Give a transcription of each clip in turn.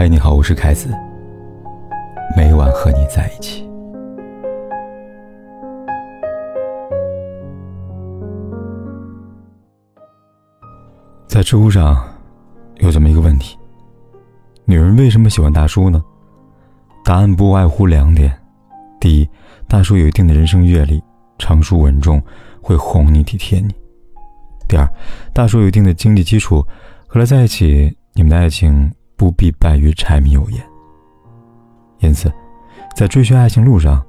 嗨，你好，我是凯子。每晚和你在一起。在知乎上有这么一个问题：女人为什么喜欢大叔呢？答案不外乎两点：第一，大叔有一定的人生阅历，成熟稳重，会哄你、体贴你；第二，大叔有一定的经济基础，和他在一起，你们的爱情。不必败于柴米油盐。因此，在追寻爱情路上，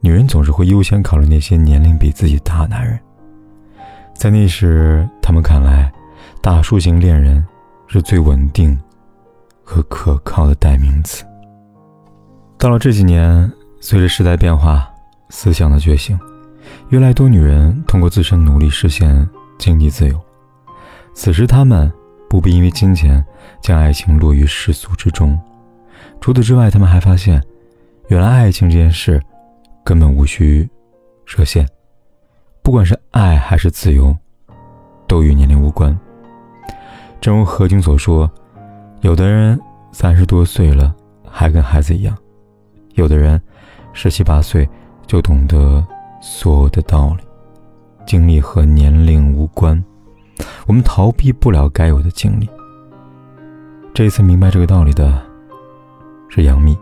女人总是会优先考虑那些年龄比自己大的男人。在那时，他们看来，大叔型恋人是最稳定和可靠的代名词。到了这几年，随着时代变化，思想的觉醒，越来越多女人通过自身努力实现经济自由。此时，他们。不必因为金钱将爱情落于世俗之中。除此之外，他们还发现，原来爱情这件事根本无需设限，不管是爱还是自由，都与年龄无关。正如何晶所说：“有的人三十多岁了还跟孩子一样，有的人十七八岁就懂得所有的道理。经历和年龄无关。”我们逃避不了该有的经历。这一次明白这个道理的，是杨幂。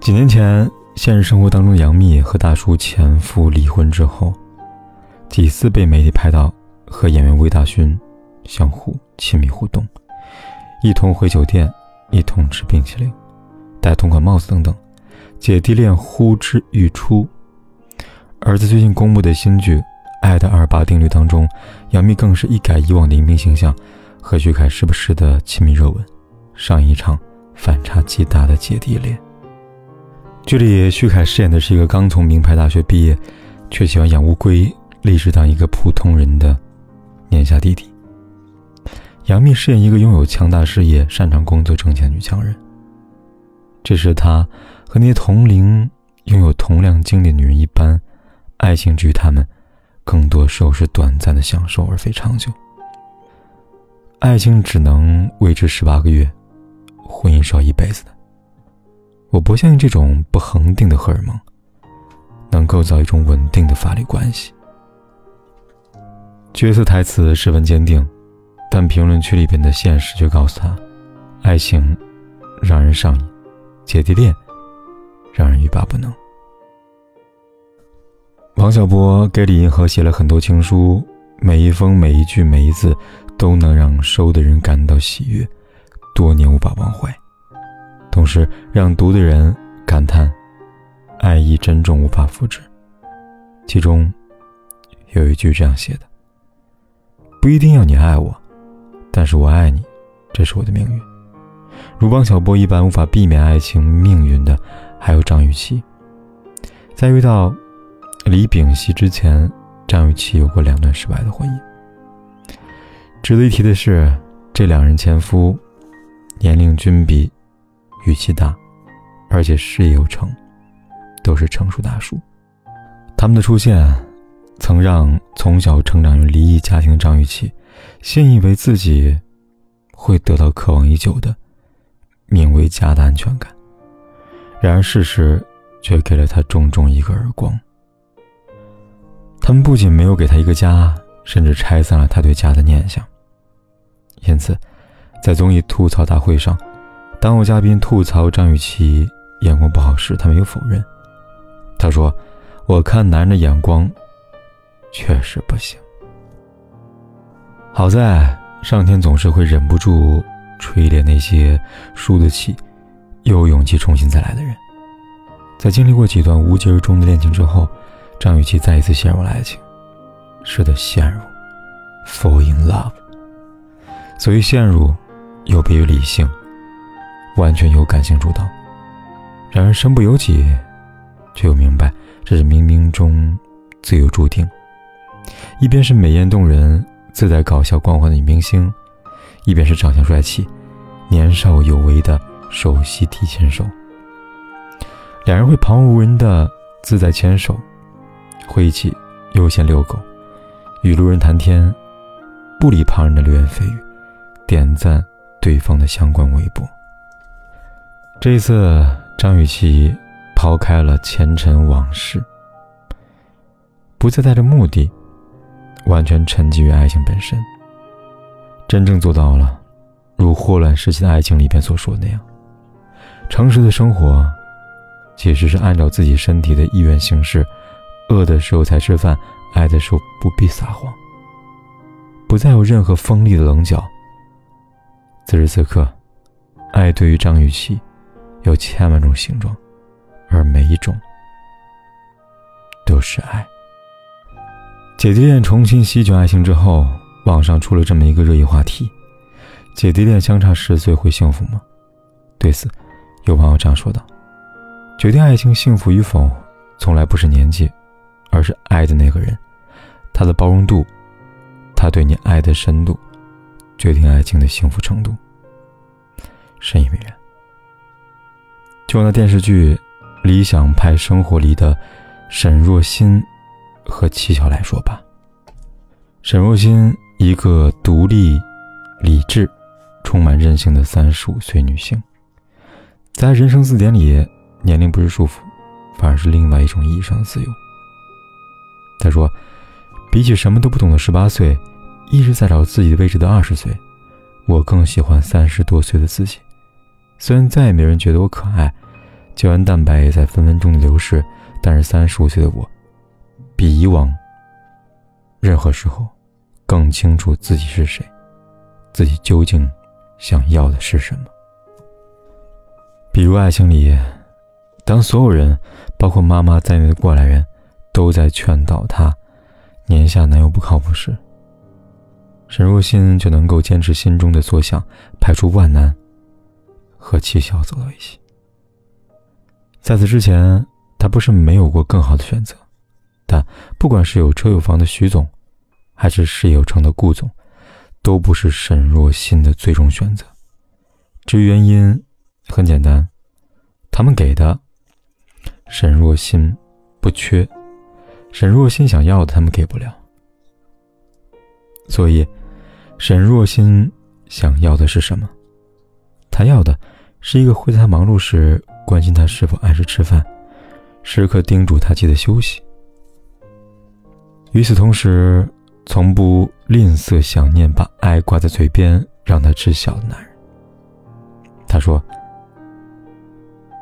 几年前，现实生活当中，杨幂和大叔前夫离婚之后，几次被媒体拍到和演员魏大勋相互亲密互动，一同回酒店，一同吃冰淇淋，戴同款帽子等等，姐弟恋呼之欲出。而在最近公布的新剧。爱的二八定律当中，杨幂更是一改以往的荧屏形象，和徐凯时不时的亲密热吻，上演一场反差极大的姐弟恋。剧里徐凯饰演的是一个刚从名牌大学毕业，却喜欢养乌龟，立志当一个普通人的年下弟弟。杨幂饰演一个拥有强大事业、擅长工作挣钱的女强人。这是她和那些同龄、拥有同样经历的女人一般，爱情至于他们。更多时候是短暂的享受，而非长久。爱情只能维持十八个月，婚姻是要一辈子的。我不相信这种不恒定的荷尔蒙能构造一种稳定的法律关系。角色台词十分坚定，但评论区里边的现实却告诉他：爱情让人上瘾，姐弟恋让人欲罢不能。王小波给李银河写了很多情书，每一封、每一句、每一字，都能让收的人感到喜悦，多年无法忘怀，同时让读的人感叹爱意珍重无法复制。其中有一句这样写的：“不一定要你爱我，但是我爱你，这是我的命运。”如王小波一般无法避免爱情命运的，还有张雨绮，在遇到。李炳熙之前，张雨绮有过两段失败的婚姻。值得一提的是，这两人前夫年龄均比雨绮大，而且事业有成，都是成熟大叔。他们的出现，曾让从小成长于离异家庭的张雨绮，信以为自己会得到渴望已久的名为家的安全感。然而事实却给了他重重一个耳光。他们不仅没有给他一个家，甚至拆散了他对家的念想。因此，在综艺吐槽大会上，当有嘉宾吐槽张雨绮眼光不好时，他没有否认。他说：“我看男人的眼光确实不行。好在上天总是会忍不住锤炼那些输得起又有勇气重新再来的人。在经历过几段无疾而终的恋情之后。”张雨绮再一次陷入了爱情，是的，陷入，fall in love。所谓陷入，有别于理性，完全由感性主导。然而身不由己，却又明白这是冥冥中自有注定。一边是美艳动人、自带搞笑光环的女明星，一边是长相帅气、年少有为的首席提牵手。两人会旁若无人的自在牵手。会一起悠闲遛狗，与路人谈天，不理旁人的流言蜚语，点赞对方的相关微博。这一次，张雨绮抛开了前尘往事，不再带着目的，完全沉浸于爱情本身，真正做到了如霍乱时期的爱情里边所说那样：诚实的生活，其实是按照自己身体的意愿行事，饿的时候才吃饭，爱的时候不必撒谎，不再有任何锋利的棱角。此时此刻，爱对于张雨绮。有千万种形状，而每一种都是爱。姐弟恋重新席卷爱情之后，网上出了这么一个热议话题：姐弟恋相差十岁会幸福吗？对此，有网友这样说道：“决定爱情幸福与否，从来不是年纪，而是爱的那个人，他的包容度，他对你爱的深度，决定爱情的幸福程度。”深以为然。就拿电视剧《理想派生活》里的沈若欣和齐晓来说吧。沈若欣，一个独立、理智、充满韧性的三十五岁女性，在人生字典里，年龄不是束缚，反而是另外一种意义上的自由。他说：“比起什么都不懂的十八岁，一直在找自己的位置的二十岁，我更喜欢三十多岁的自己。”虽然再也没人觉得我可爱，胶原蛋白也在分分钟的流逝，但是三十五岁的我，比以往任何时候更清楚自己是谁，自己究竟想要的是什么。比如爱情里，当所有人，包括妈妈在内的过来人，都在劝导他年下男友不靠谱时，沈若欣就能够坚持心中的所想，排除万难。和齐晓走到一起。在此之前，他不是没有过更好的选择，但不管是有车有房的徐总，还是事业有成的顾总，都不是沈若欣的最终选择。至于原因，很简单，他们给的，沈若欣不缺，沈若欣想要的他们给不了。所以，沈若欣想要的是什么？他要的。是一个会在他忙碌时关心他是否按时吃饭，时刻叮嘱他记得休息。与此同时，从不吝啬想念，把爱挂在嘴边让他知晓的男人。他说：“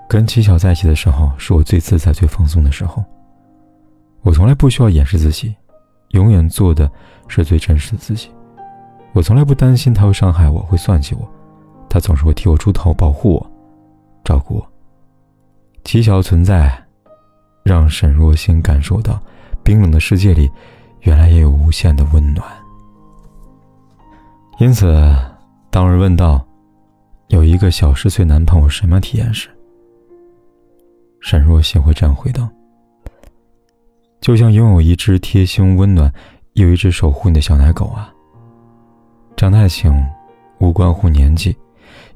跟齐晓在一起的时候，是我最自在、最放松的时候。我从来不需要掩饰自己，永远做的是最真实的自己。我从来不担心他会伤害我，会算计我。”他总是会替我出头，保护我，照顾我。齐晓的存在，让沈若欣感受到，冰冷的世界里，原来也有无限的温暖。因此，当人问到，有一个小十岁男朋友什么体验时，沈若欣会这样回答：就像拥有一只贴心、温暖，又一只守护你的小奶狗啊。这样的爱情，无关乎年纪。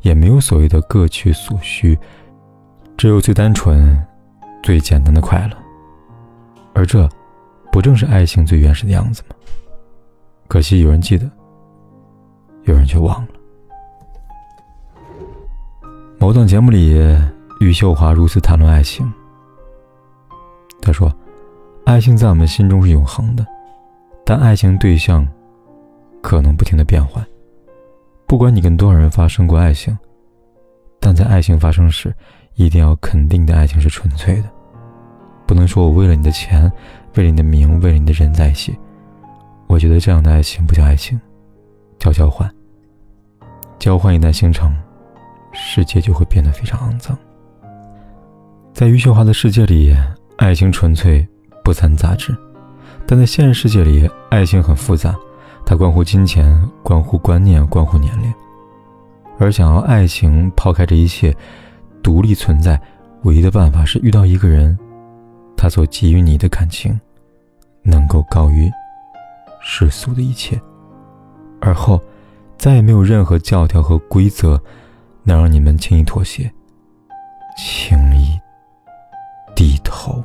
也没有所谓的各取所需，只有最单纯、最简单的快乐。而这，不正是爱情最原始的样子吗？可惜有人记得，有人却忘了。某档节目里，余秀华如此谈论爱情。她说：“爱情在我们心中是永恒的，但爱情对象可能不停的变换。”不管你跟多少人发生过爱情，但在爱情发生时，一定要肯定的爱情是纯粹的，不能说我为了你的钱，为了你的名，为了你的人在一起。我觉得这样的爱情不叫爱情，叫交换。交换一旦形成，世界就会变得非常肮脏。在余秀华的世界里，爱情纯粹不掺杂质，但在现实世界里，爱情很复杂。它关乎金钱，关乎观念，关乎年龄，而想要爱情，抛开这一切，独立存在，唯一的办法是遇到一个人，他所给予你的感情，能够高于世俗的一切，而后再也没有任何教条和规则能让你们轻易妥协，轻易低头。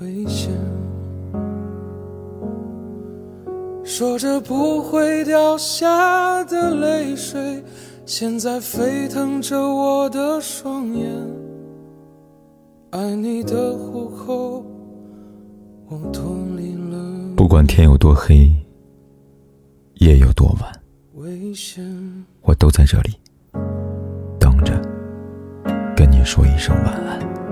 危险。说着不会掉下的泪水。现在沸腾着我的双眼，爱你的虎口，我脱离了。不管天有多黑，夜有多晚，危险，我都在这里等着，跟你说一声晚安。